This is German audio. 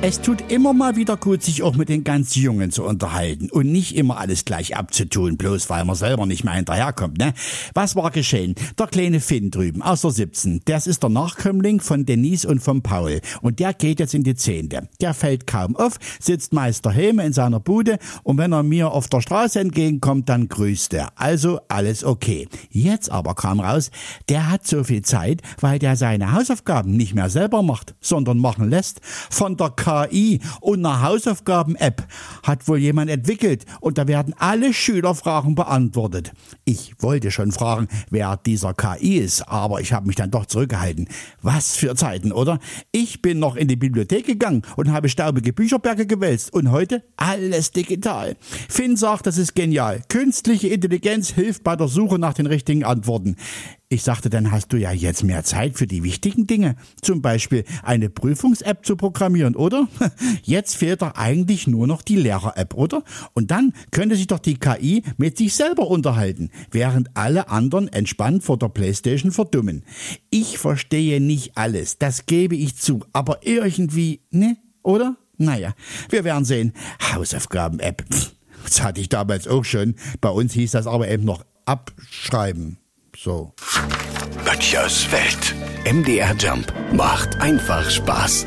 Es tut immer mal wieder gut, sich auch mit den ganz Jungen zu unterhalten und nicht immer alles gleich abzutun, bloß weil man selber nicht mehr hinterherkommt, ne? Was war geschehen? Der kleine Finn drüben, aus der 17, der ist der Nachkömmling von Denise und von Paul und der geht jetzt in die Zehnte. Der fällt kaum auf, sitzt meist daheim in seiner Bude und wenn er mir auf der Straße entgegenkommt, dann grüßt er. Also alles okay. Jetzt aber kam raus, der hat so viel Zeit, weil der seine Hausaufgaben nicht mehr selber macht, sondern machen lässt von der KI und eine Hausaufgaben-App hat wohl jemand entwickelt und da werden alle Schülerfragen beantwortet. Ich wollte schon fragen, wer dieser KI ist, aber ich habe mich dann doch zurückgehalten. Was für Zeiten, oder? Ich bin noch in die Bibliothek gegangen und habe staubige Bücherberge gewälzt und heute alles digital. Finn sagt, das ist genial. Künstliche Intelligenz hilft bei der Suche nach den richtigen Antworten. Ich sagte, dann hast du ja jetzt mehr Zeit für die wichtigen Dinge. Zum Beispiel eine Prüfungs-App zu programmieren, oder? Jetzt fehlt doch eigentlich nur noch die Lehrer-App, oder? Und dann könnte sich doch die KI mit sich selber unterhalten, während alle anderen entspannt vor der Playstation verdummen. Ich verstehe nicht alles, das gebe ich zu, aber irgendwie, ne? Oder? Naja, wir werden sehen. Hausaufgaben-App. Das hatte ich damals auch schon. Bei uns hieß das aber eben noch abschreiben. So. Böttchers Welt. MDR Jump macht einfach Spaß.